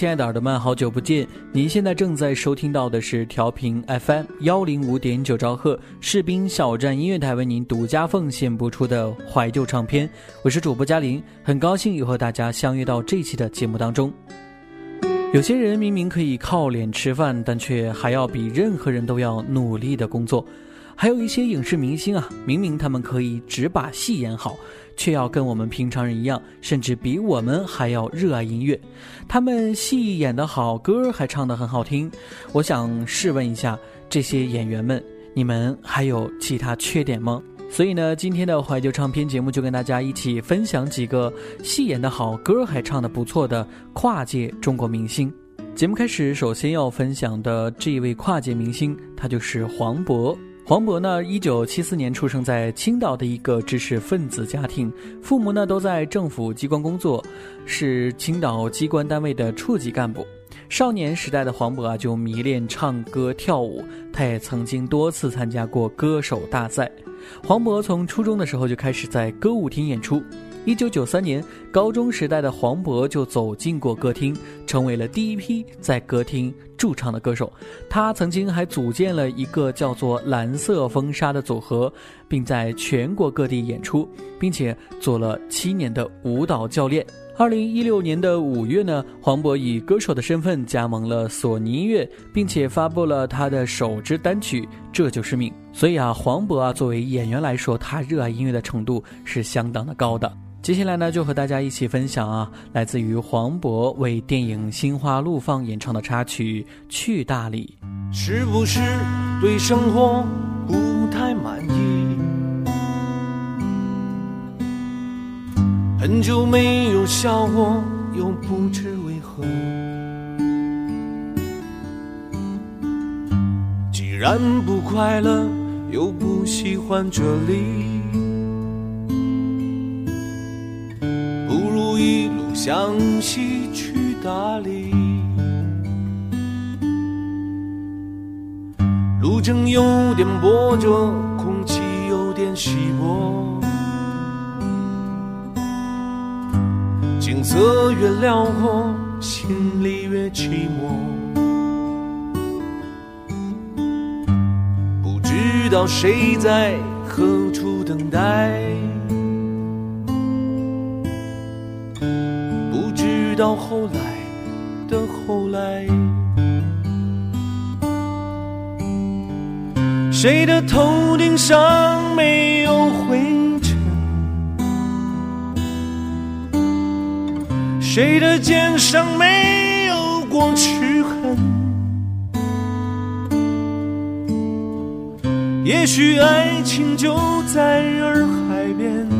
亲爱的耳朵们，好久不见！您现在正在收听到的是调频 FM 幺零五点九兆赫士兵小站音乐台为您独家奉献播出的怀旧唱片，我是主播嘉玲，很高兴又和大家相约到这期的节目当中。有些人明明可以靠脸吃饭，但却还要比任何人都要努力的工作；还有一些影视明星啊，明明他们可以只把戏演好。却要跟我们平常人一样，甚至比我们还要热爱音乐。他们戏演得好，歌还唱得很好听。我想试问一下这些演员们，你们还有其他缺点吗？所以呢，今天的怀旧唱片节目就跟大家一起分享几个戏演得好，歌还唱得不错的跨界中国明星。节目开始，首先要分享的这一位跨界明星，他就是黄渤。黄渤呢，一九七四年出生在青岛的一个知识分子家庭，父母呢都在政府机关工作，是青岛机关单位的处级干部。少年时代的黄渤啊，就迷恋唱歌跳舞，他也曾经多次参加过歌手大赛。黄渤从初中的时候就开始在歌舞厅演出。一九九三年，高中时代的黄渤就走进过歌厅，成为了第一批在歌厅驻唱的歌手。他曾经还组建了一个叫做“蓝色风沙”的组合，并在全国各地演出，并且做了七年的舞蹈教练。二零一六年的五月呢，黄渤以歌手的身份加盟了索尼音乐，并且发布了他的首支单曲《这就是命》。所以啊，黄渤啊，作为演员来说，他热爱音乐的程度是相当的高的。接下来呢，就和大家一起分享啊，来自于黄渤为电影《心花怒放》演唱的插曲《去大理》。是不是对生活不太满意？很久没有笑过，又不知为何。既然不快乐，又不喜欢这里。向西去大理，路程有点波折，空气有点稀薄，景色越辽阔，心里越寂寞，不知道谁在何处等待。到后来的后来，谁的头顶上没有灰尘？谁的肩上没有过齿痕？也许爱情就在洱海边。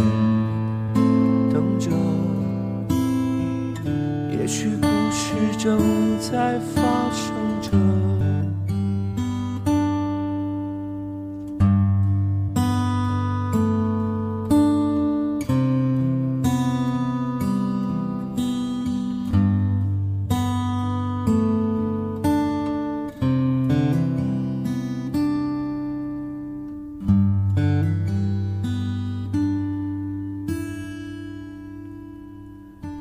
正在发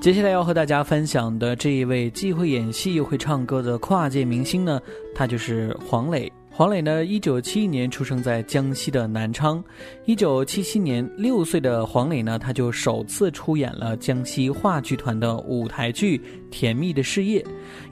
接下来要和大家分享的这一位既会演戏又会唱歌的跨界明星呢，他就是黄磊。黄磊呢，一九七一年出生在江西的南昌。一九七七年，六岁的黄磊呢，他就首次出演了江西话剧团的舞台剧《甜蜜的事业》。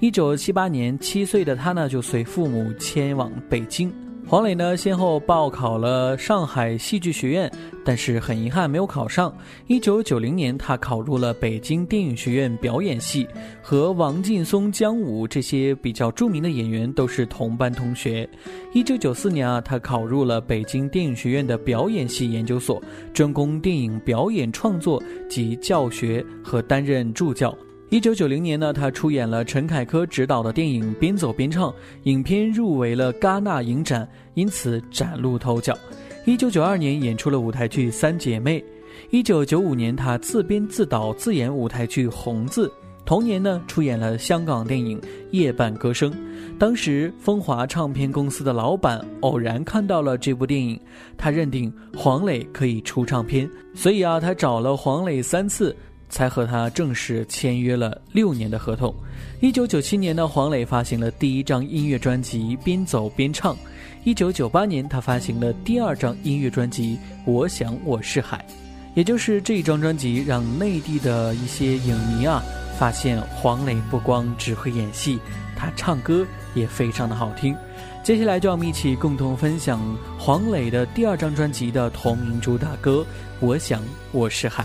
一九七八年，七岁的他呢，就随父母迁往北京。黄磊呢，先后报考了上海戏剧学院，但是很遗憾没有考上。一九九零年，他考入了北京电影学院表演系，和王劲松、姜武这些比较著名的演员都是同班同学。一九九四年啊，他考入了北京电影学院的表演系研究所，专攻电影表演创作及教学和担任助教。一九九零年呢，他出演了陈凯歌执导的电影《边走边唱》，影片入围了戛纳影展，因此崭露头角。一九九二年演出了舞台剧《三姐妹》。一九九五年，他自编自导自演舞台剧《红字》。同年呢，出演了香港电影《夜半歌声》。当时风华唱片公司的老板偶然看到了这部电影，他认定黄磊可以出唱片，所以啊，他找了黄磊三次。才和他正式签约了六年的合同。一九九七年呢，黄磊发行了第一张音乐专辑《边走边唱》。一九九八年，他发行了第二张音乐专辑《我想我是海》。也就是这一张专辑，让内地的一些影迷啊，发现黄磊不光只会演戏，他唱歌也非常的好听。接下来就让我们一起共同分享黄磊的第二张专辑的同名主打歌《我想我是海》。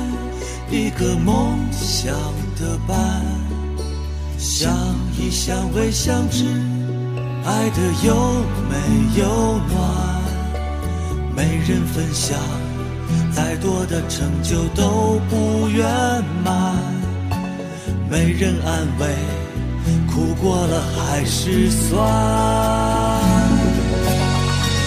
一个梦想的伴，相依相偎相知，爱的又美又暖。没人分享，再多的成就都不圆满。没人安慰，苦过了还是酸。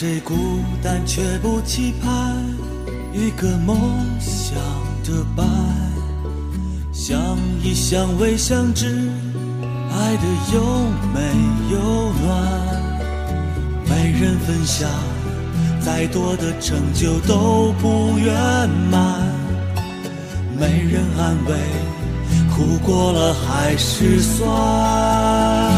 谁孤单却不期盼一个梦想的伴，相依相偎相知，爱的又美又暖。没人分享，再多的成就都不圆满。没人安慰，苦过了还是酸。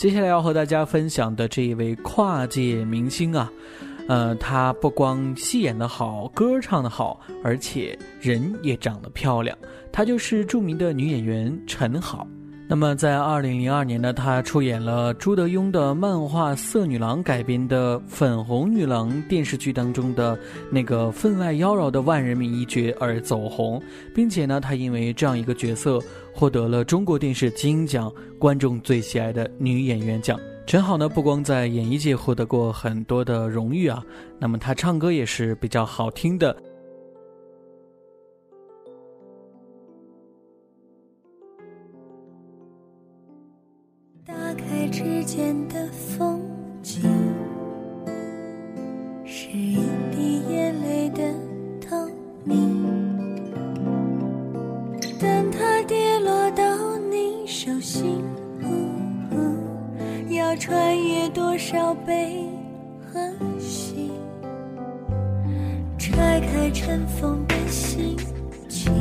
接下来要和大家分享的这一位跨界明星啊，呃，他不光戏演得好，歌唱得好，而且人也长得漂亮。她就是著名的女演员陈好。那么，在二零零二年呢，她出演了朱德庸的漫画《色女郎》改编的《粉红女郎》电视剧当中的那个分外妖娆的万人迷一角而走红，并且呢，她因为这样一个角色获得了中国电视金鹰奖观众最喜爱的女演员奖。陈好呢，不光在演艺界获得过很多的荣誉啊，那么她唱歌也是比较好听的。的风景，是一滴眼泪的透明。等它跌落到你手心，要穿越多少悲和喜？拆开尘封的心情，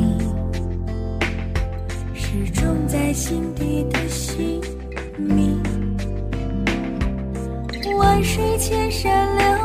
是种在心底的水千山，流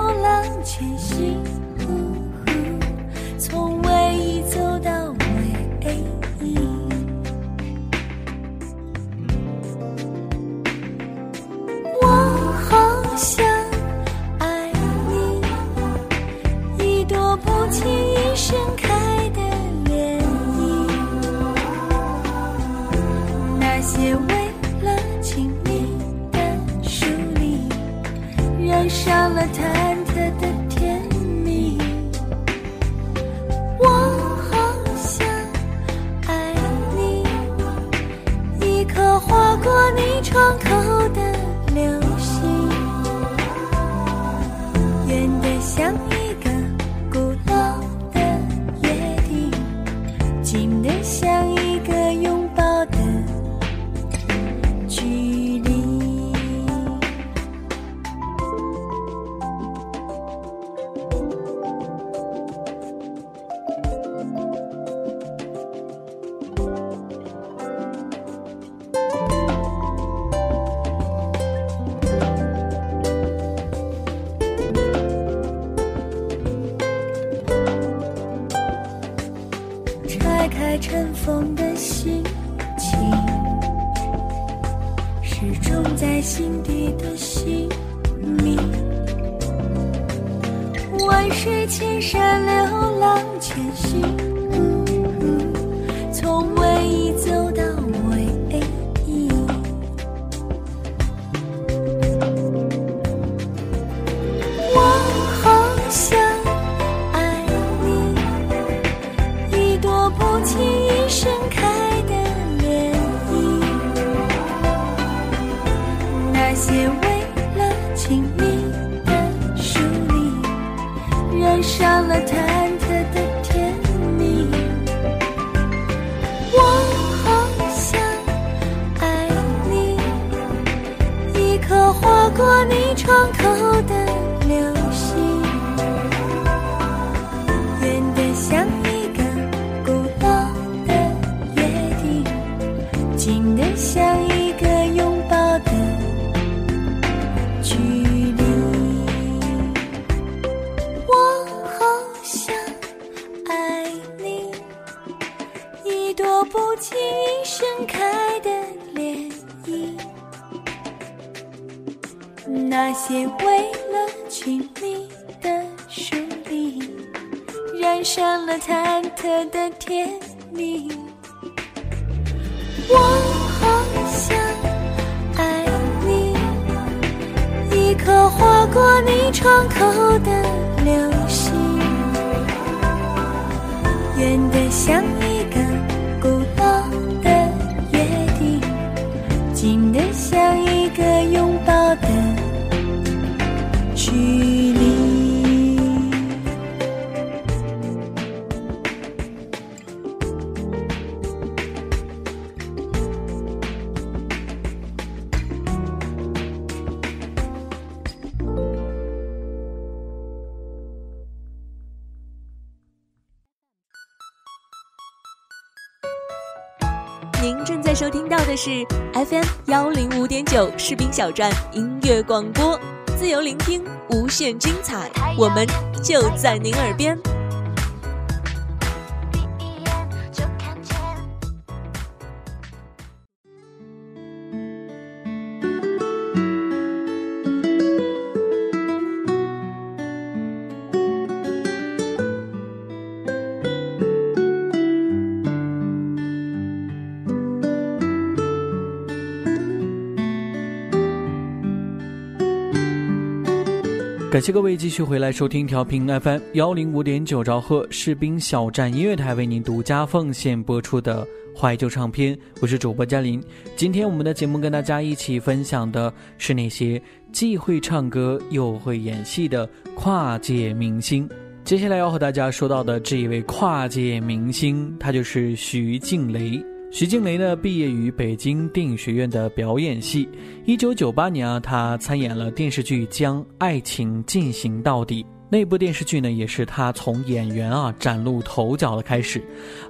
把你敞开。的甜蜜。我好想爱你，一颗划过你窗口的流星是 FM 幺零五点九士兵小站音乐广播，自由聆听，无限精彩，我们就在您耳边。感谢各位继续回来收听调频 FM 幺零五点九兆赫士兵小站音乐台为您独家奉献播出的怀旧唱片，我是主播嘉林。今天我们的节目跟大家一起分享的是那些既会唱歌又会演戏的跨界明星。接下来要和大家说到的这一位跨界明星，他就是徐静蕾。徐静蕾呢，毕业于北京电影学院的表演系。一九九八年啊，她参演了电视剧《将爱情进行到底》。那部电视剧呢，也是她从演员啊崭露头角的开始。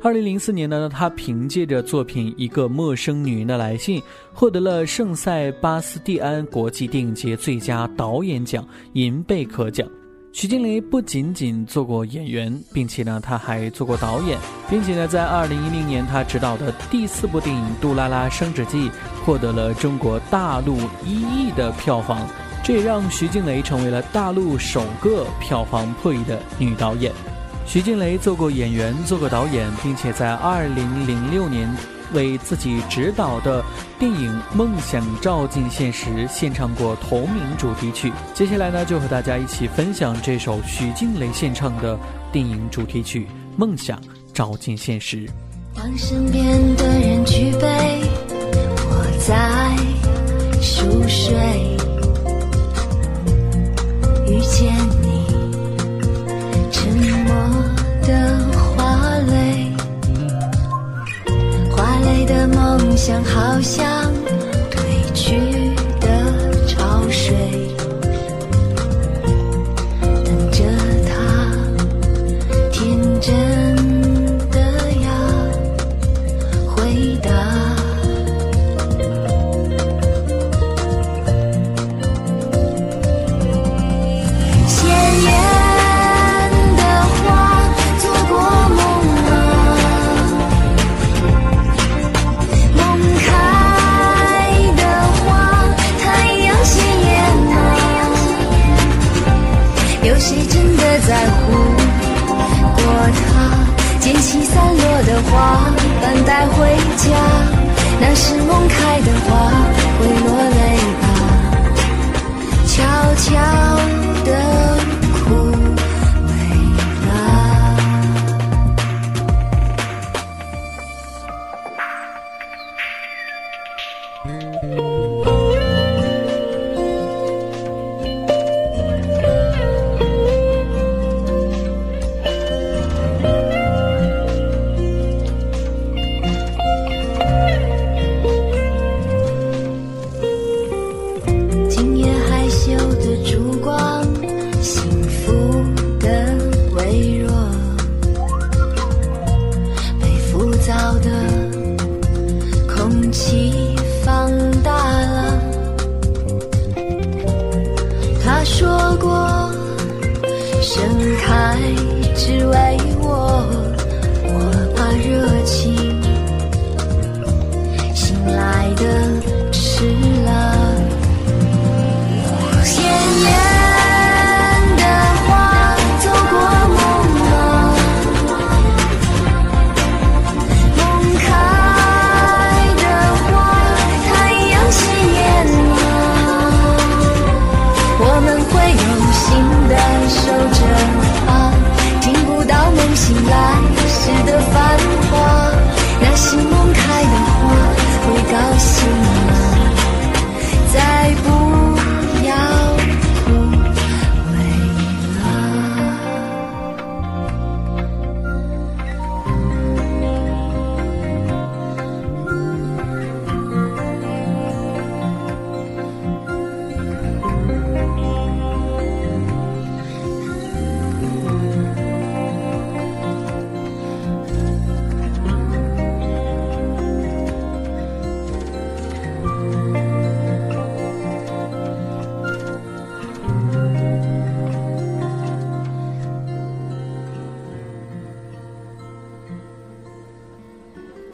二零零四年呢，她凭借着作品《一个陌生女人的来信》，获得了圣塞巴斯蒂安国际电影节最佳导演奖银贝壳奖。徐静蕾不仅仅做过演员，并且呢，她还做过导演，并且呢，在二零一零年，她执导的第四部电影《杜拉拉升职记》获得了中国大陆一亿的票房，这也让徐静蕾成为了大陆首个票房破亿的女导演。徐静蕾做过演员，做过导演，并且在二零零六年为自己执导的电影《梦想照进现实》献唱过同名主题曲。接下来呢，就和大家一起分享这首徐静蕾献唱的电影主题曲《梦想照进现实》。当身边的人举杯，我在熟睡，遇见你，梦想好像褪去带回家，那是梦开的花，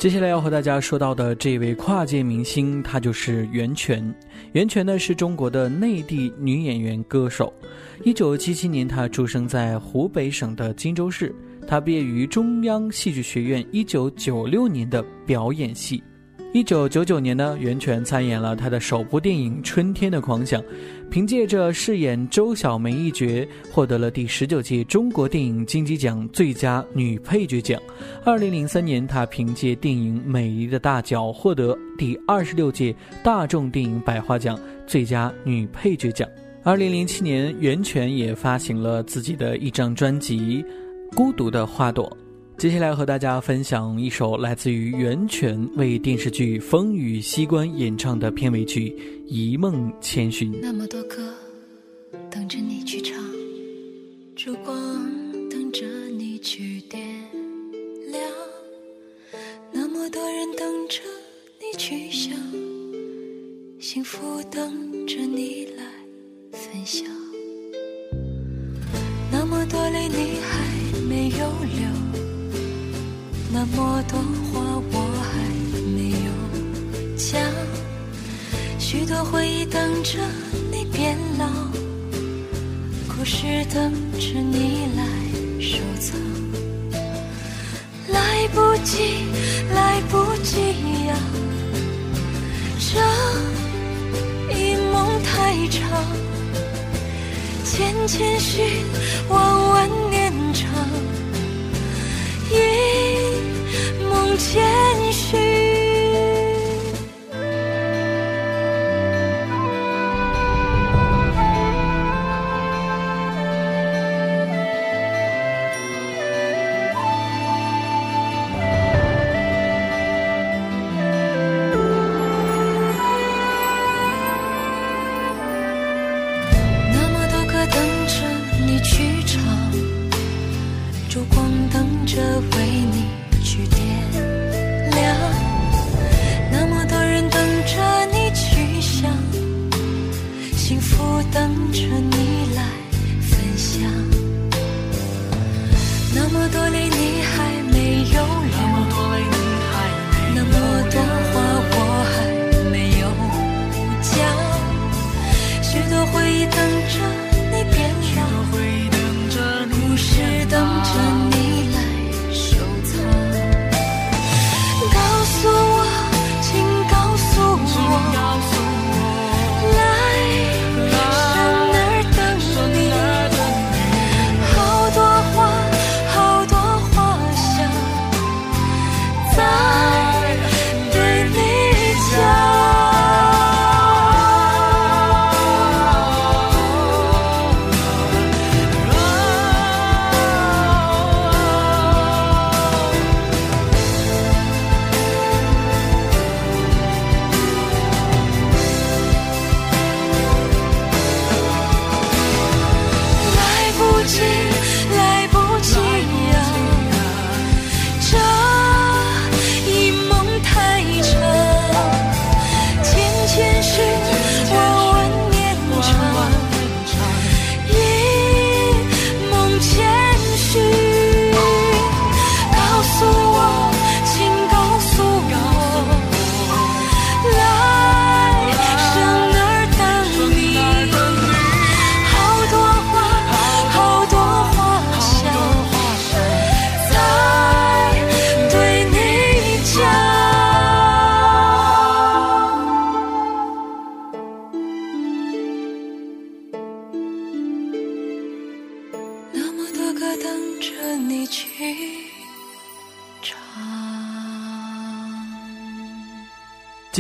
接下来要和大家说到的这位跨界明星，她就是袁泉。袁泉呢是中国的内地女演员、歌手。一九七七年，她出生在湖北省的荆州市。她毕业于中央戏剧学院一九九六年的表演系。一九九九年呢，袁泉参演了她的首部电影《春天的狂想》，凭借着饰演周小梅一角，获得了第十九届中国电影金鸡奖最佳女配角奖。二零零三年，她凭借电影《美丽的大脚》获得第二十六届大众电影百花奖最佳女配角奖。二零零七年，袁泉也发行了自己的一张专辑《孤独的花朵》。接下来和大家分享一首来自于袁泉为电视剧《风雨西关》演唱的片尾曲《一梦千寻》。那么多歌等着你去唱，烛光等着你去点亮，那么多人等着你去想，幸福等着你来分享，那么多泪你还没有流。那么多话我还没有讲，许多回忆等着你变老，故事等着你来收藏。来不及，来不及呀，这一梦太长，千千寻，万万年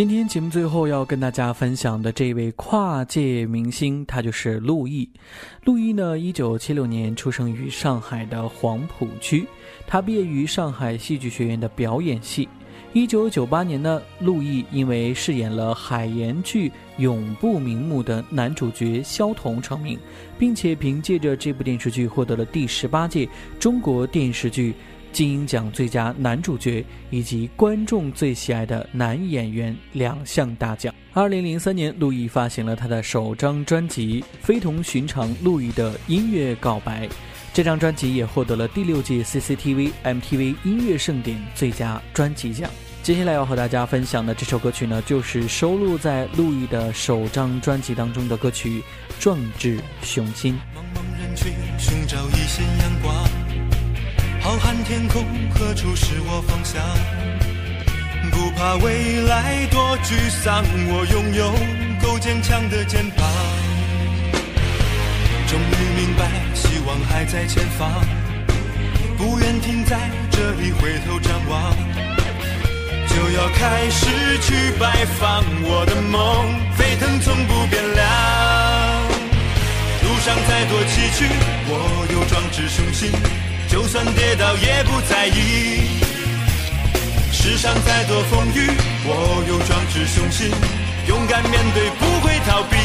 今天节目最后要跟大家分享的这位跨界明星，他就是陆毅。陆毅呢，一九七六年出生于上海的黄浦区，他毕业于上海戏剧学院的表演系。一九九八年呢，陆毅因为饰演了海盐剧《永不瞑目》的男主角萧彤成名，并且凭借着这部电视剧获得了第十八届中国电视剧。金鹰奖最佳男主角以及观众最喜爱的男演员两项大奖。二零零三年，陆毅发行了他的首张专辑《非同寻常：陆毅的音乐告白》，这张专辑也获得了第六届 CCTV MTV 音乐盛典最佳专辑奖。接下来要和大家分享的这首歌曲呢，就是收录在陆毅的首张专辑当中的歌曲《壮志雄心》。茫茫人群寻找一线阳光，浩瀚天空何处是我方向？不怕未来多沮丧，我拥有够坚强的肩膀。终于明白，希望还在前方，不愿停在这里回头张望，就要开始去拜访我的梦，沸腾从不变凉。路上再多崎岖，我有壮志雄心，就算跌倒也不在意。世上再多风雨，我有壮志雄心，勇敢面对，不会逃避。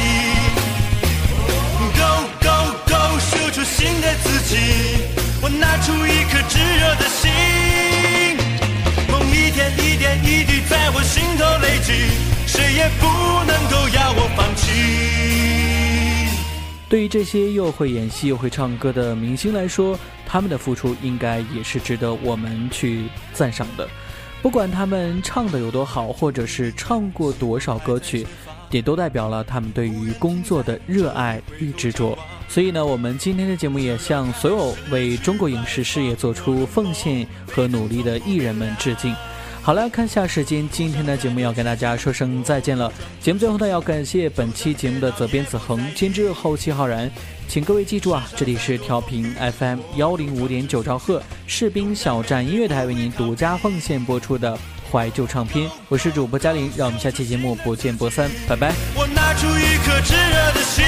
Go go go，秀出新的自己，我拿出一颗炙热的心，梦一天一点一滴在我心头累积，谁也不能够要我放弃。对于这些又会演戏又会唱歌的明星来说，他们的付出应该也是值得我们去赞赏的。不管他们唱的有多好，或者是唱过多少歌曲，也都代表了他们对于工作的热爱与执着。所以呢，我们今天的节目也向所有为中国影视事业做出奉献和努力的艺人们致敬。好了，看下时间，今天的节目要跟大家说声再见了。节目最后呢，要感谢本期节目的责编子恒、监制后期浩然。请各位记住啊，这里是调频 FM 幺零五点九兆赫士兵小站音乐台为您独家奉献播出的怀旧唱片，我是主播嘉玲，让我们下期节目不见不散，拜拜。我拿出一颗炙热的心，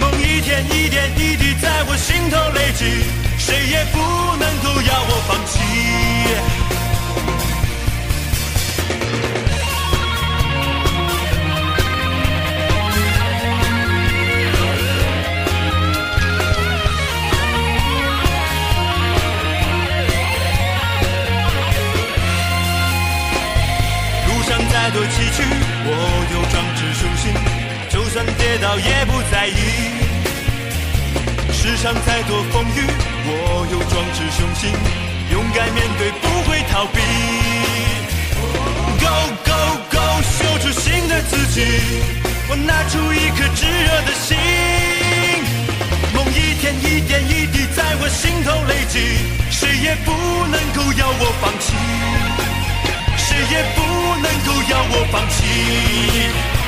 梦一天一点一滴在我心头累积，谁也不能够要我放弃。再多崎岖，我有壮志雄心，就算跌倒也不在意。世上再多风雨，我有壮志雄心，勇敢面对，不会逃避。Go go go，秀出新的自己，我拿出一颗炙热的心，梦一天一点一滴在我心头累积，谁也不能够要我放弃。也不能够要我放弃。